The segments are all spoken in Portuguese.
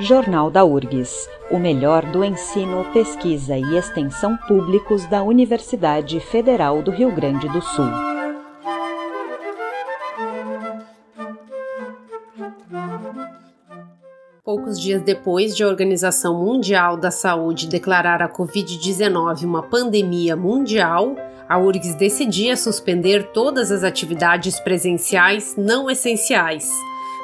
Jornal da URGS, o melhor do ensino, pesquisa e extensão públicos da Universidade Federal do Rio Grande do Sul. Poucos dias depois de a Organização Mundial da Saúde declarar a Covid-19 uma pandemia mundial, a URGS decidia suspender todas as atividades presenciais não essenciais.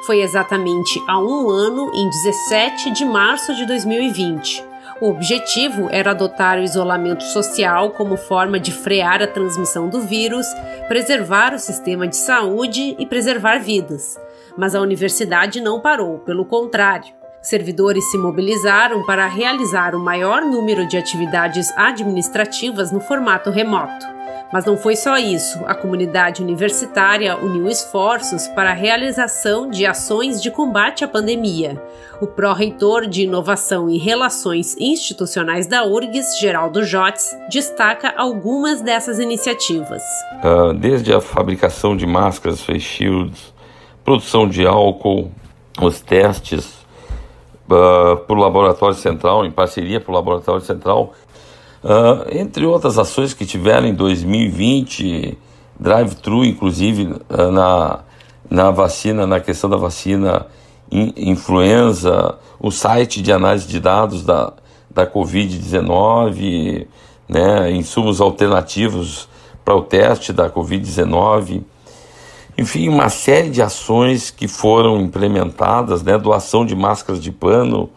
Foi exatamente há um ano, em 17 de março de 2020. O objetivo era adotar o isolamento social como forma de frear a transmissão do vírus, preservar o sistema de saúde e preservar vidas. Mas a universidade não parou, pelo contrário. Servidores se mobilizaram para realizar o maior número de atividades administrativas no formato remoto. Mas não foi só isso. A comunidade universitária uniu esforços para a realização de ações de combate à pandemia. O pró-reitor de Inovação e Relações Institucionais da URGS, Geraldo Jotes, destaca algumas dessas iniciativas. Uh, desde a fabricação de máscaras, face shields, produção de álcool, os testes uh, Laboratório Central, em parceria para o Laboratório Central, Uh, entre outras ações que tiveram em 2020, drive-thru, inclusive uh, na, na vacina, na questão da vacina in, influenza, o site de análise de dados da, da Covid-19, né, insumos alternativos para o teste da Covid-19. Enfim, uma série de ações que foram implementadas, né, doação de máscaras de pano,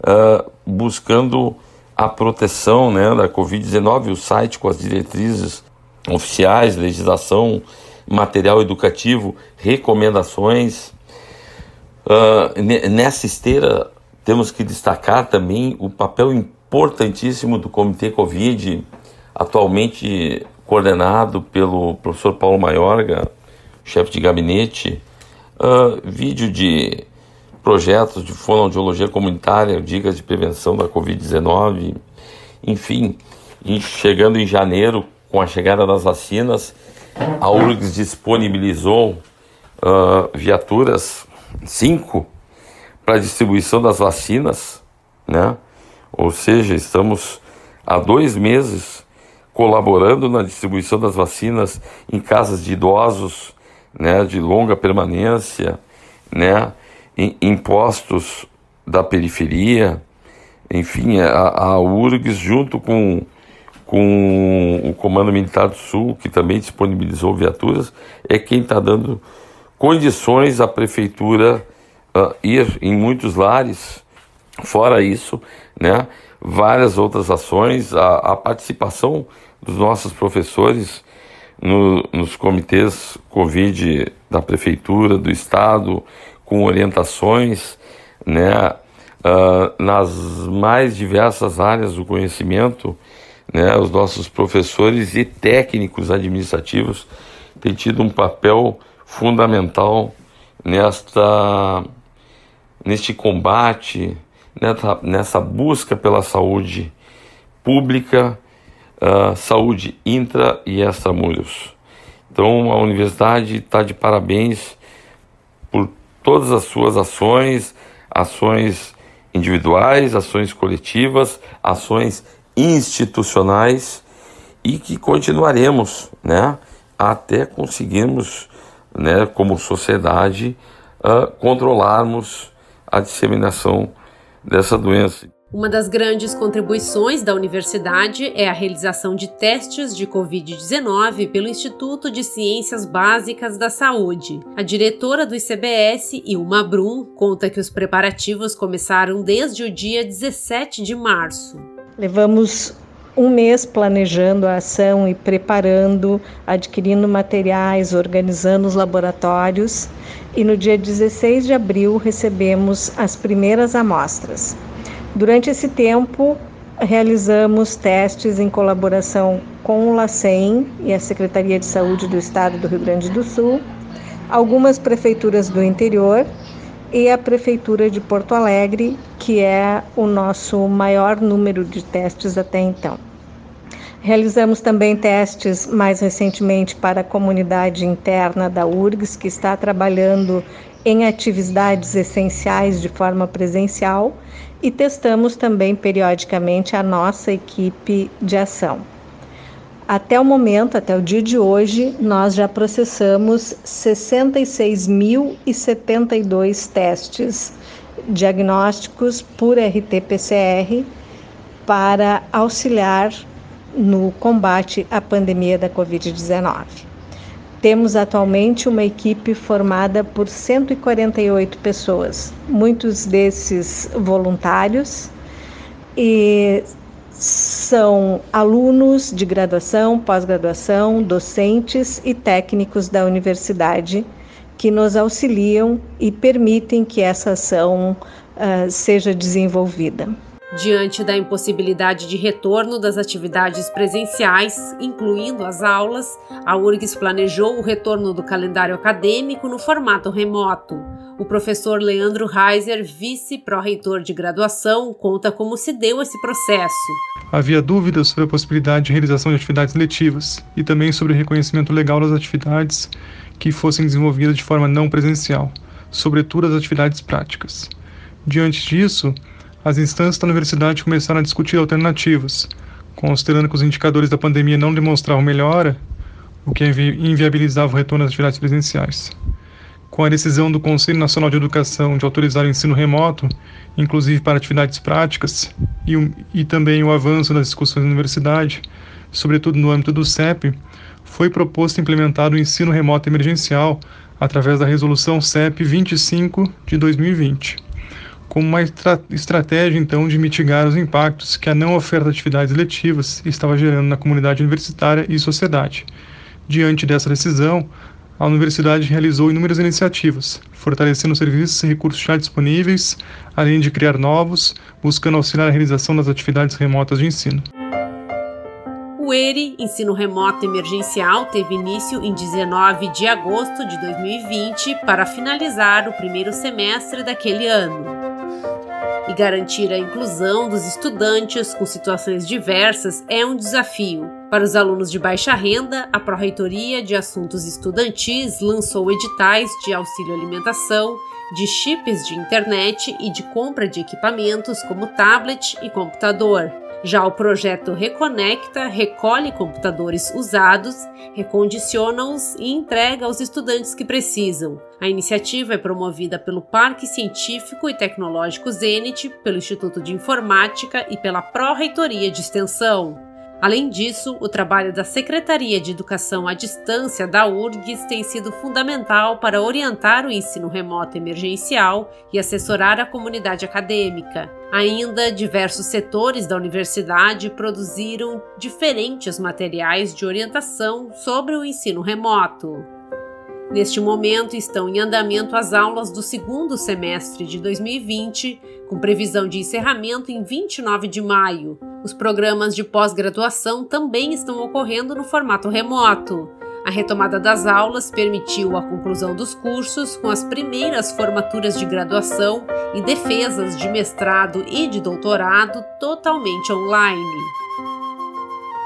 uh, buscando a proteção né, da Covid-19, o site com as diretrizes oficiais, legislação, material educativo, recomendações. Uh, nessa esteira, temos que destacar também o papel importantíssimo do Comitê Covid, atualmente coordenado pelo professor Paulo Maiorga, chefe de gabinete. Uh, vídeo de projetos de fonoaudiologia comunitária, dicas de prevenção da Covid-19, enfim, chegando em janeiro, com a chegada das vacinas, a URGS disponibilizou uh, viaturas, cinco, para distribuição das vacinas, né? Ou seja, estamos há dois meses colaborando na distribuição das vacinas em casas de idosos, né, de longa permanência, né, impostos da periferia, enfim, a, a URGS junto com, com o Comando Militar do Sul, que também disponibilizou viaturas, é quem está dando condições à prefeitura uh, ir em muitos lares. Fora isso, né, várias outras ações, a, a participação dos nossos professores no, nos comitês Covid da prefeitura, do estado, com orientações né, uh, nas mais diversas áreas do conhecimento. Né, os nossos professores e técnicos administrativos têm tido um papel fundamental nesta, neste combate, nessa, nessa busca pela saúde pública, uh, saúde intra e extramuros. Então a universidade está de parabéns todas as suas ações, ações individuais, ações coletivas, ações institucionais e que continuaremos, né, até conseguirmos, né, como sociedade, uh, controlarmos a disseminação dessa doença. Uma das grandes contribuições da universidade é a realização de testes de Covid-19 pelo Instituto de Ciências Básicas da Saúde. A diretora do ICBS, Ilma Brum, conta que os preparativos começaram desde o dia 17 de março. Levamos um mês planejando a ação e preparando, adquirindo materiais, organizando os laboratórios e no dia 16 de abril recebemos as primeiras amostras. Durante esse tempo, realizamos testes em colaboração com o LACEN e a Secretaria de Saúde do Estado do Rio Grande do Sul, algumas prefeituras do interior e a Prefeitura de Porto Alegre, que é o nosso maior número de testes até então. Realizamos também testes mais recentemente para a comunidade interna da URGS, que está trabalhando em atividades essenciais de forma presencial e testamos também periodicamente a nossa equipe de ação. Até o momento, até o dia de hoje, nós já processamos 66.072 testes diagnósticos por RT-PCR para auxiliar no combate à pandemia da Covid-19. Temos atualmente uma equipe formada por 148 pessoas, muitos desses voluntários, e são alunos de graduação, pós-graduação, docentes e técnicos da universidade que nos auxiliam e permitem que essa ação uh, seja desenvolvida. Diante da impossibilidade de retorno das atividades presenciais, incluindo as aulas, a URGS planejou o retorno do calendário acadêmico no formato remoto. O professor Leandro Reiser, vice-pró-reitor de graduação, conta como se deu esse processo. Havia dúvidas sobre a possibilidade de realização de atividades letivas e também sobre o reconhecimento legal das atividades que fossem desenvolvidas de forma não presencial, sobretudo as atividades práticas. Diante disso, as instâncias da universidade começaram a discutir alternativas, considerando que os indicadores da pandemia não demonstravam melhora, o que inviabilizava o retorno às atividades presenciais. Com a decisão do Conselho Nacional de Educação de autorizar o ensino remoto, inclusive para atividades práticas, e, e também o avanço das discussões na universidade, sobretudo no âmbito do CEP, foi proposto implementado o ensino remoto emergencial através da Resolução CEP 25 de 2020 como uma estra estratégia então de mitigar os impactos que a não oferta de atividades letivas estava gerando na comunidade universitária e sociedade. Diante dessa decisão, a universidade realizou inúmeras iniciativas, fortalecendo os serviços e recursos já disponíveis, além de criar novos, buscando auxiliar a realização das atividades remotas de ensino. O ERE, Ensino Remoto Emergencial, teve início em 19 de agosto de 2020 para finalizar o primeiro semestre daquele ano e garantir a inclusão dos estudantes com situações diversas é um desafio. Para os alunos de baixa renda, a Pró-Reitoria de Assuntos Estudantis lançou editais de auxílio alimentação, de chips de internet e de compra de equipamentos como tablet e computador. Já o projeto Reconecta recolhe computadores usados, recondiciona-os e entrega aos estudantes que precisam. A iniciativa é promovida pelo Parque Científico e Tecnológico Zenit, pelo Instituto de Informática e pela Pró-Reitoria de Extensão. Além disso, o trabalho da Secretaria de Educação à Distância da URGS tem sido fundamental para orientar o ensino remoto emergencial e assessorar a comunidade acadêmica. Ainda, diversos setores da universidade produziram diferentes materiais de orientação sobre o ensino remoto. Neste momento estão em andamento as aulas do segundo semestre de 2020, com previsão de encerramento em 29 de maio. Os programas de pós-graduação também estão ocorrendo no formato remoto. A retomada das aulas permitiu a conclusão dos cursos com as primeiras formaturas de graduação e defesas de mestrado e de doutorado totalmente online.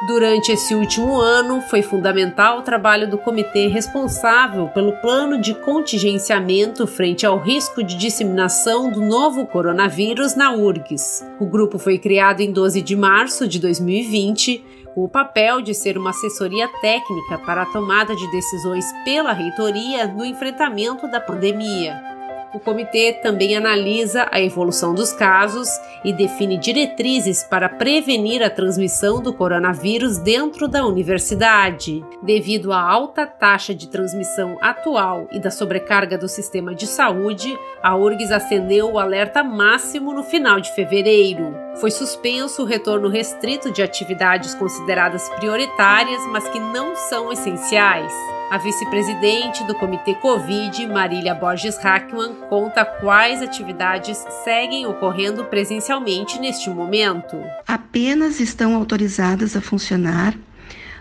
Durante esse último ano, foi fundamental o trabalho do comitê responsável pelo plano de contingenciamento frente ao risco de disseminação do novo coronavírus na URGS. O grupo foi criado em 12 de março de 2020 com o papel de ser uma assessoria técnica para a tomada de decisões pela reitoria no enfrentamento da pandemia. O comitê também analisa a evolução dos casos e define diretrizes para prevenir a transmissão do coronavírus dentro da universidade. Devido à alta taxa de transmissão atual e da sobrecarga do sistema de saúde, a URGS acendeu o alerta máximo no final de fevereiro. Foi suspenso o retorno restrito de atividades consideradas prioritárias, mas que não são essenciais. A vice-presidente do Comitê Covid, Marília Borges Hackman, conta quais atividades seguem ocorrendo presencialmente neste momento. Apenas estão autorizadas a funcionar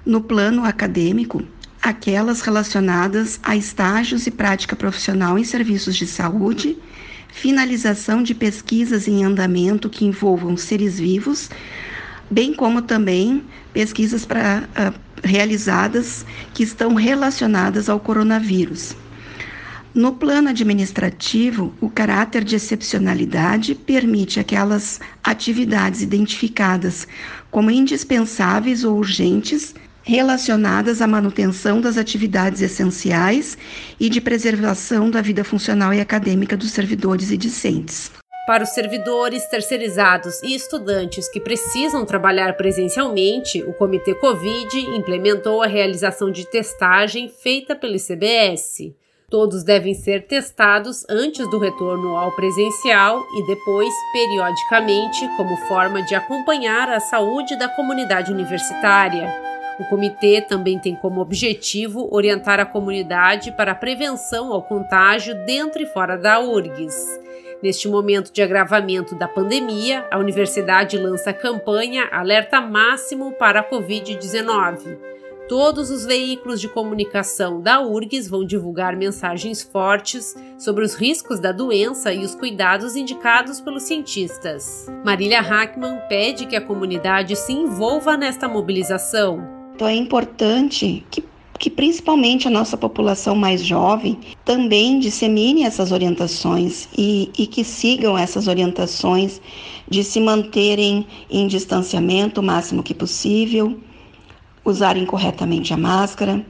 no plano acadêmico aquelas relacionadas a estágios e prática profissional em serviços de saúde, finalização de pesquisas em andamento que envolvam seres vivos, bem como também pesquisas para uh, realizadas que estão relacionadas ao coronavírus. No plano administrativo, o caráter de excepcionalidade permite aquelas atividades identificadas como indispensáveis ou urgentes relacionadas à manutenção das atividades essenciais e de preservação da vida funcional e acadêmica dos servidores e discentes. Para os servidores terceirizados e estudantes que precisam trabalhar presencialmente, o Comitê Covid implementou a realização de testagem feita pelo ICBS. Todos devem ser testados antes do retorno ao presencial e depois, periodicamente, como forma de acompanhar a saúde da comunidade universitária. O comitê também tem como objetivo orientar a comunidade para a prevenção ao contágio dentro e fora da URGS. Neste momento de agravamento da pandemia, a universidade lança a campanha Alerta Máximo para a Covid-19. Todos os veículos de comunicação da URGS vão divulgar mensagens fortes sobre os riscos da doença e os cuidados indicados pelos cientistas. Marília Hackman pede que a comunidade se envolva nesta mobilização. Então é importante que que principalmente a nossa população mais jovem também dissemine essas orientações e, e, que sigam essas orientações de se manterem em distanciamento o máximo que possível, usarem corretamente a máscara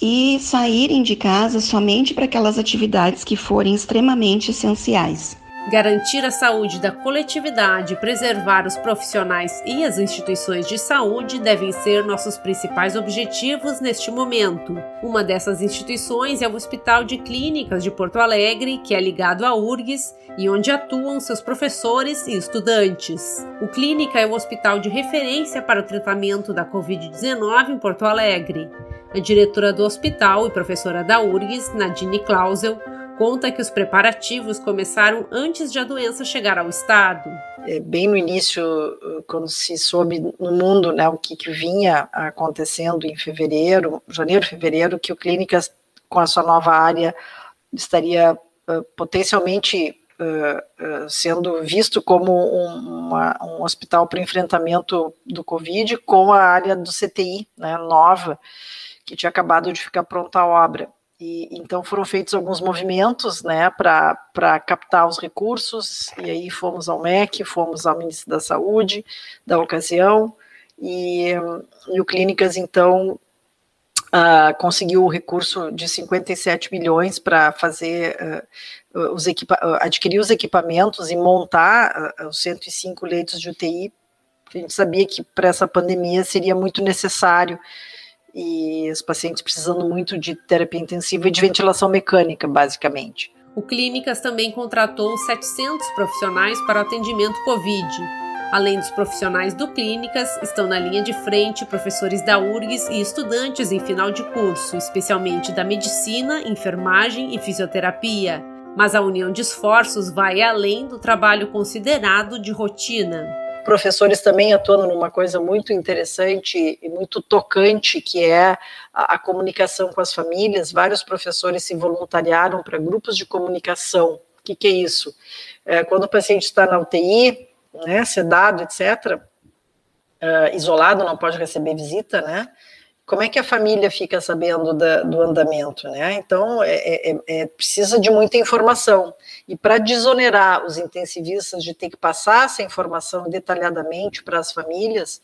e saírem de casa somente para aquelas atividades que forem extremamente essenciais. Garantir a saúde da coletividade e preservar os profissionais e as instituições de saúde devem ser nossos principais objetivos neste momento. Uma dessas instituições é o Hospital de Clínicas de Porto Alegre, que é ligado à URGS e onde atuam seus professores e estudantes. O Clínica é o hospital de referência para o tratamento da Covid-19 em Porto Alegre. A diretora do hospital e professora da URGS, Nadine Clausel, conta que os preparativos começaram antes de a doença chegar ao estado. É, bem no início, quando se soube no mundo né, o que, que vinha acontecendo em fevereiro, janeiro, fevereiro, que o Clínicas, com a sua nova área, estaria uh, potencialmente uh, uh, sendo visto como um, uma, um hospital para enfrentamento do Covid, com a área do CTI né, nova, que tinha acabado de ficar pronta a obra. E, então foram feitos alguns movimentos né, para captar os recursos, e aí fomos ao MEC, fomos ao Ministério da Saúde da ocasião, e, e o Clínicas então uh, conseguiu o recurso de 57 milhões para fazer uh, os adquirir os equipamentos e montar uh, os 105 leitos de UTI. A gente sabia que para essa pandemia seria muito necessário e os pacientes precisando muito de terapia intensiva e de ventilação mecânica, basicamente. O Clínicas também contratou 700 profissionais para o atendimento Covid. Além dos profissionais do Clínicas, estão na linha de frente professores da URGS e estudantes em final de curso, especialmente da medicina, enfermagem e fisioterapia. Mas a união de esforços vai além do trabalho considerado de rotina professores também atuando numa coisa muito interessante e muito tocante, que é a, a comunicação com as famílias. Vários professores se voluntariaram para grupos de comunicação. O que, que é isso? É, quando o paciente está na UTI, né, sedado, etc., uh, isolado, não pode receber visita, né? Como é que a família fica sabendo da, do andamento, né? Então, é, é, é, é precisa de muita informação. E para desonerar os intensivistas de ter que passar essa informação detalhadamente para as famílias,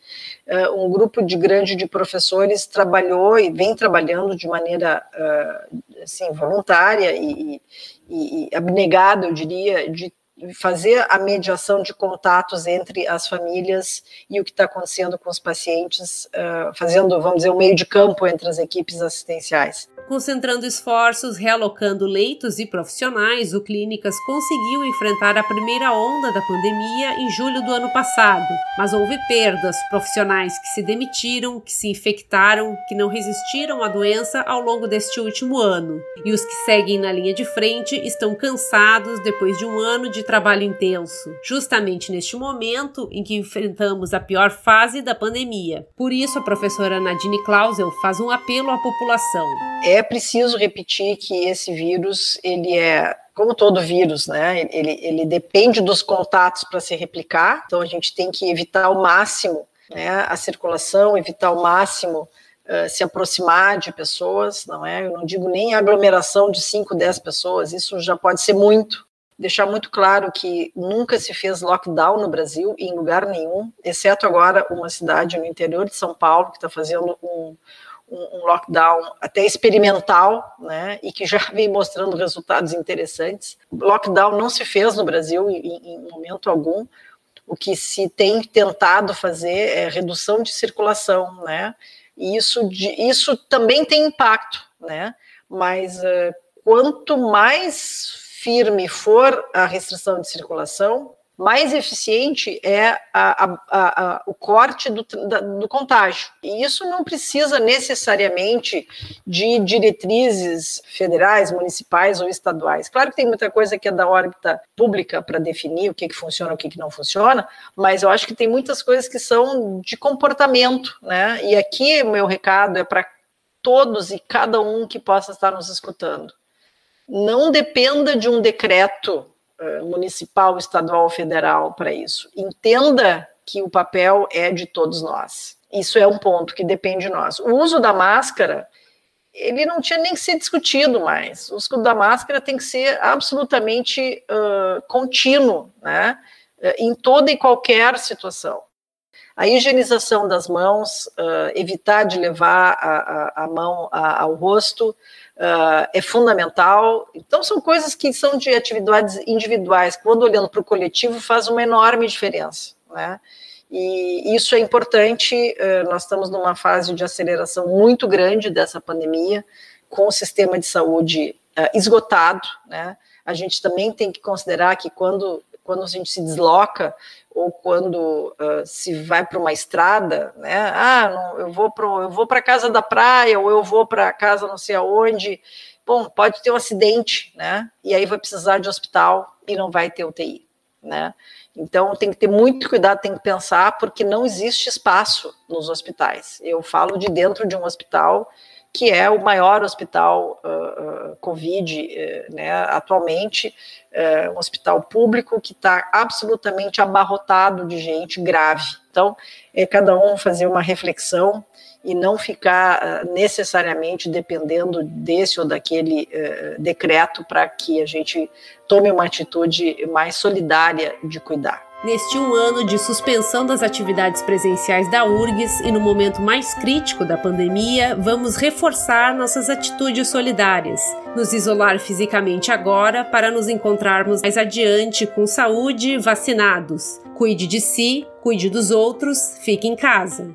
uh, um grupo de grande de professores trabalhou e vem trabalhando de maneira uh, assim, voluntária e, e, e abnegada, eu diria, de fazer a mediação de contatos entre as famílias e o que está acontecendo com os pacientes, uh, fazendo, vamos dizer, um meio de campo entre as equipes assistenciais. Concentrando esforços, realocando leitos e profissionais, o Clínicas conseguiu enfrentar a primeira onda da pandemia em julho do ano passado. Mas houve perdas, profissionais que se demitiram, que se infectaram, que não resistiram à doença ao longo deste último ano. E os que seguem na linha de frente estão cansados depois de um ano de trabalho intenso, justamente neste momento em que enfrentamos a pior fase da pandemia. Por isso, a professora Nadine Clausel faz um apelo à população. É é preciso repetir que esse vírus, ele é como todo vírus, né? Ele, ele depende dos contatos para se replicar, então a gente tem que evitar ao máximo né, a circulação, evitar ao máximo uh, se aproximar de pessoas, não é? Eu não digo nem aglomeração de 5, 10 pessoas, isso já pode ser muito. Deixar muito claro que nunca se fez lockdown no Brasil, em lugar nenhum, exceto agora uma cidade no interior de São Paulo que está fazendo um, um, lockdown até experimental, né, e que já vem mostrando resultados interessantes. Lockdown não se fez no Brasil em, em momento algum. O que se tem tentado fazer é redução de circulação, né, e isso, isso também tem impacto, né? Mas uh, quanto mais firme for a restrição de circulação, mais eficiente é a, a, a, o corte do, da, do contágio. E isso não precisa necessariamente de diretrizes federais, municipais ou estaduais. Claro que tem muita coisa que é da órbita pública para definir o que, que funciona e o que, que não funciona, mas eu acho que tem muitas coisas que são de comportamento. Né? E aqui o meu recado é para todos e cada um que possa estar nos escutando. Não dependa de um decreto municipal, estadual federal para isso. Entenda que o papel é de todos nós. Isso é um ponto que depende de nós. O uso da máscara, ele não tinha nem que ser discutido mais. O uso da máscara tem que ser absolutamente uh, contínuo, né? Eh, em toda e qualquer situação. A higienização das mãos, uh, evitar de levar a, a, a mão a, ao rosto, uh, é fundamental. Então, são coisas que são de atividades individuais, quando olhando para o coletivo, faz uma enorme diferença. Né? E isso é importante. Uh, nós estamos numa fase de aceleração muito grande dessa pandemia, com o sistema de saúde uh, esgotado. Né? A gente também tem que considerar que quando, quando a gente se desloca ou quando uh, se vai para uma estrada, né? Ah, não, eu vou para eu vou para casa da praia ou eu vou para casa não sei aonde. Bom, pode ter um acidente, né? E aí vai precisar de hospital e não vai ter UTI, né? Então tem que ter muito cuidado, tem que pensar porque não existe espaço nos hospitais. Eu falo de dentro de um hospital que é o maior hospital uh, Covid uh, né, atualmente, um hospital público que está absolutamente abarrotado de gente grave. Então, é cada um fazer uma reflexão e não ficar necessariamente dependendo desse ou daquele decreto para que a gente tome uma atitude mais solidária de cuidar. Neste um ano de suspensão das atividades presenciais da URGS e no momento mais crítico da pandemia, vamos reforçar nossas atitudes solidárias, nos isolar fisicamente agora para nos encontrarmos mais adiante com saúde, vacinados. Cuide de si, cuide dos outros, fique em casa.